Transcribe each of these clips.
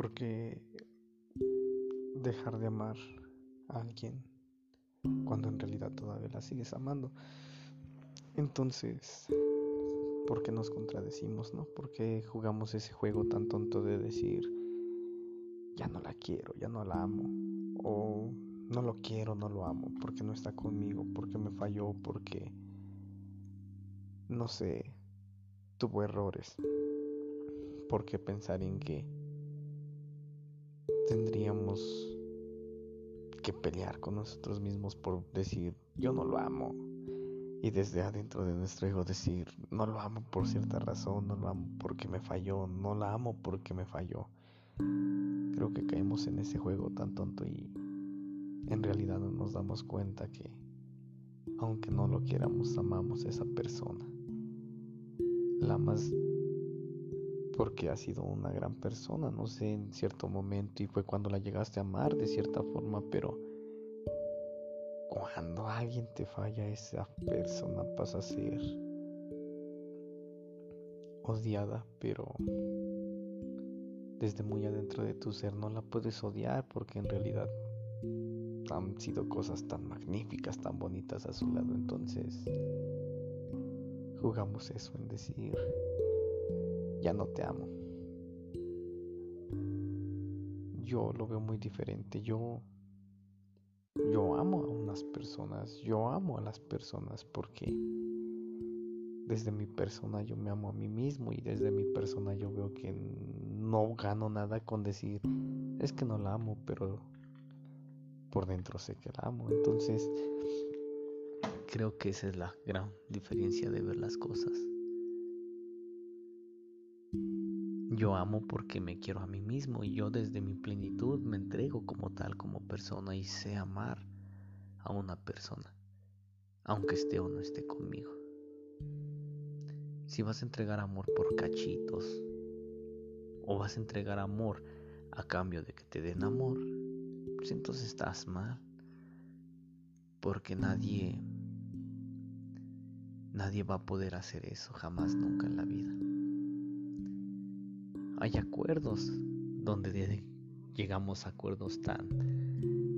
Porque dejar de amar a alguien cuando en realidad todavía la sigues amando. Entonces, ¿por qué nos contradecimos, no? ¿Por qué jugamos ese juego tan tonto de decir, ya no la quiero, ya no la amo? O no lo quiero, no lo amo, porque no está conmigo, porque me falló, porque, no sé, tuvo errores. ¿Por qué pensar en que tendríamos que pelear con nosotros mismos por decir, yo no lo amo? Y desde adentro de nuestro ego decir, no lo amo por cierta razón, no lo amo porque me falló, no la amo porque me falló. Creo que caemos en ese juego tan tonto y en realidad no nos damos cuenta que, aunque no lo quieramos, amamos a esa persona. La amas porque ha sido una gran persona, no sé, en cierto momento y fue cuando la llegaste a amar de cierta forma, pero cuando alguien te falla, esa persona pasa a ser odiada, pero desde muy adentro de tu ser no la puedes odiar porque en realidad han sido cosas tan magníficas, tan bonitas a su lado. Entonces, jugamos eso en decir, ya no te amo. Yo lo veo muy diferente. Yo yo amo a unas personas, yo amo a las personas porque desde mi persona yo me amo a mí mismo y desde mi persona yo veo que no gano nada con decir es que no la amo, pero por dentro sé que la amo. Entonces, creo que esa es la gran diferencia de ver las cosas. Yo amo porque me quiero a mí mismo y yo desde mi plenitud me entrego como tal, como persona y sé amar a una persona, aunque esté o no esté conmigo. Si vas a entregar amor por cachitos o vas a entregar amor a cambio de que te den amor, pues entonces estás mal. Porque nadie, nadie va a poder hacer eso jamás, nunca en la vida. Hay acuerdos donde llegamos a acuerdos tan,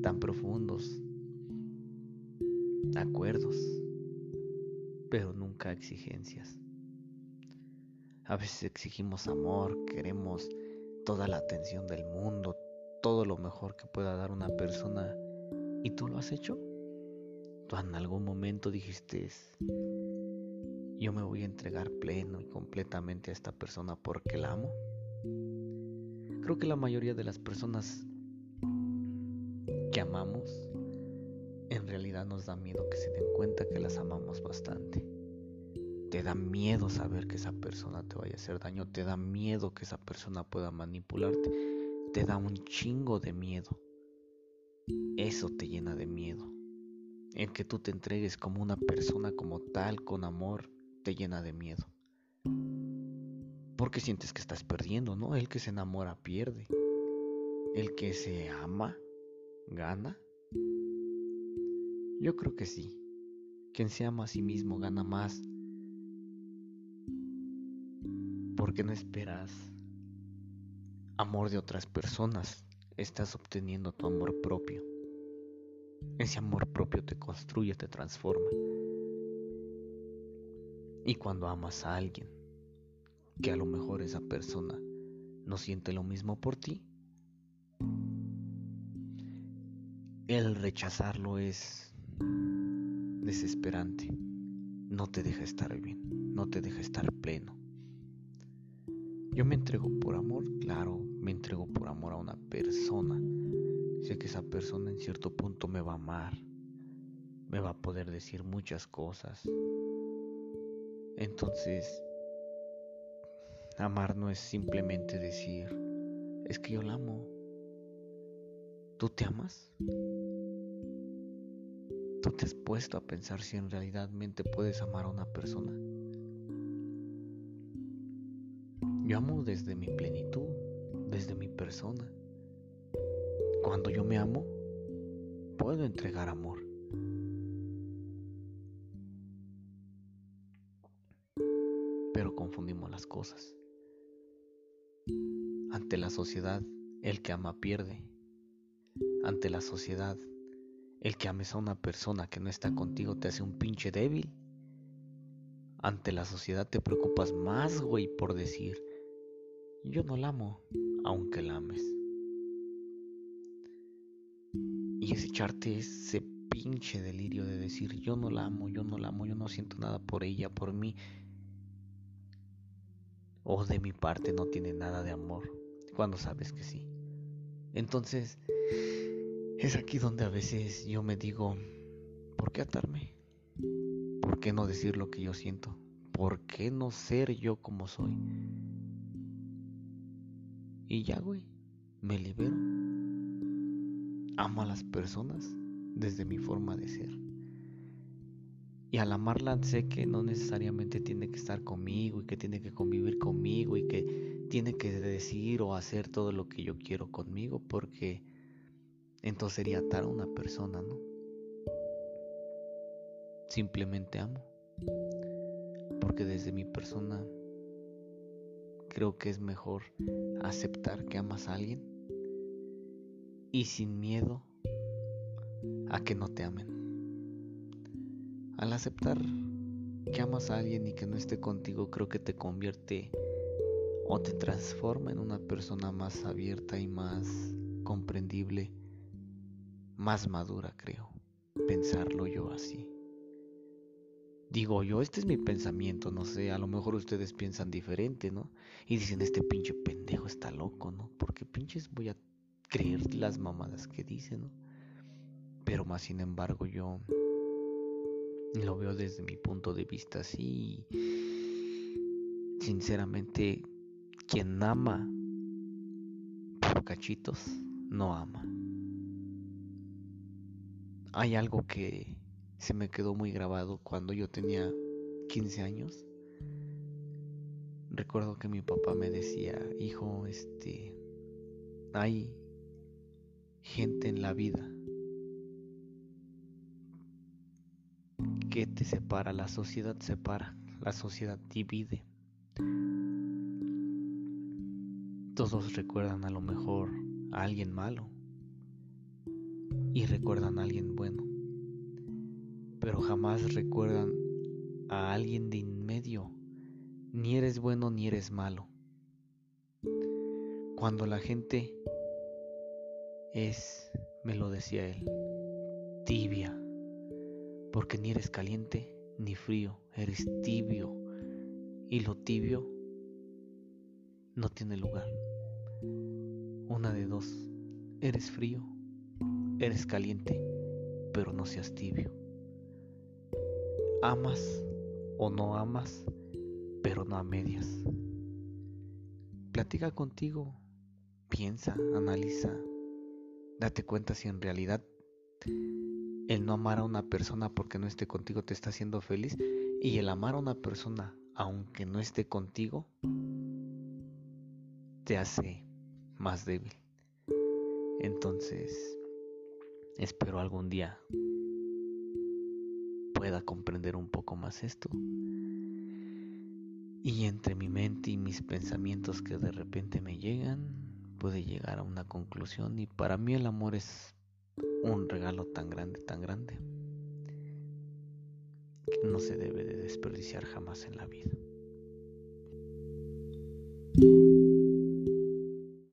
tan profundos. Acuerdos, pero nunca exigencias. A veces exigimos amor, queremos toda la atención del mundo, todo lo mejor que pueda dar una persona y tú lo has hecho. Tú en algún momento dijiste, yo me voy a entregar pleno y completamente a esta persona porque la amo. Creo que la mayoría de las personas que amamos en realidad nos da miedo que se den cuenta que las amamos bastante. Te da miedo saber que esa persona te vaya a hacer daño, te da miedo que esa persona pueda manipularte te da un chingo de miedo. Eso te llena de miedo. El que tú te entregues como una persona como tal, con amor, te llena de miedo. Porque sientes que estás perdiendo, ¿no? El que se enamora pierde. El que se ama, gana. Yo creo que sí. Quien se ama a sí mismo gana más. Porque no esperas amor de otras personas, estás obteniendo tu amor propio. Ese amor propio te construye, te transforma. Y cuando amas a alguien, que a lo mejor esa persona no siente lo mismo por ti, el rechazarlo es desesperante. No te deja estar bien, no te deja estar pleno. Yo me entrego por amor, claro, me entrego por amor a una persona. Sé que esa persona en cierto punto me va a amar, me va a poder decir muchas cosas. Entonces, amar no es simplemente decir, es que yo la amo. ¿Tú te amas? ¿Tú te has puesto a pensar si en realidad puedes amar a una persona? Yo amo desde mi plenitud, desde mi persona. Cuando yo me amo, puedo entregar amor. Pero confundimos las cosas. Ante la sociedad El que ama pierde. Ante la sociedad, el que ames a una persona que no está contigo te hace un pinche débil. Ante la sociedad te preocupas más, güey, por decir, yo no la amo, aunque la ames. Y es echarte ese pinche delirio de decir, yo no la amo, yo no la amo, yo no siento nada por ella, por mí. O de mi parte no tiene nada de amor, cuando sabes que sí. Entonces, es aquí donde a veces yo me digo, ¿por qué atarme? ¿Por qué no decir lo que yo siento? ¿Por qué no ser yo como soy? Y ya, güey, me libero. Amo a las personas desde mi forma de ser. Y al amarla sé que no necesariamente tiene que estar conmigo y que tiene que convivir conmigo y que tiene que decir o hacer todo lo que yo quiero conmigo porque entonces sería atar a una persona, ¿no? Simplemente amo. Porque desde mi persona creo que es mejor aceptar que amas a alguien y sin miedo a que no te amen. Al aceptar que amas a alguien y que no esté contigo, creo que te convierte o te transforma en una persona más abierta y más comprendible, más madura, creo, pensarlo yo así. Digo yo, este es mi pensamiento, no sé, a lo mejor ustedes piensan diferente, ¿no? Y dicen, este pinche pendejo está loco, ¿no? Porque pinches voy a creer las mamadas que dice, ¿no? Pero más sin embargo yo lo veo desde mi punto de vista así. Sinceramente, quien ama por cachitos, no ama. Hay algo que se me quedó muy grabado cuando yo tenía 15 años. Recuerdo que mi papá me decía, hijo, este, hay gente en la vida que te separa, la sociedad separa, la sociedad divide. Todos recuerdan a lo mejor a alguien malo y recuerdan a alguien bueno pero jamás recuerdan a alguien de en medio. Ni eres bueno ni eres malo. Cuando la gente es, me lo decía él, tibia, porque ni eres caliente ni frío, eres tibio. Y lo tibio no tiene lugar. Una de dos, eres frío, eres caliente, pero no seas tibio. Amas o no amas, pero no a medias. Platica contigo, piensa, analiza, date cuenta si en realidad el no amar a una persona porque no esté contigo te está haciendo feliz y el amar a una persona aunque no esté contigo te hace más débil. Entonces, espero algún día pueda comprender un poco más esto. Y entre mi mente y mis pensamientos que de repente me llegan, puede llegar a una conclusión. Y para mí el amor es un regalo tan grande, tan grande, que no se debe de desperdiciar jamás en la vida.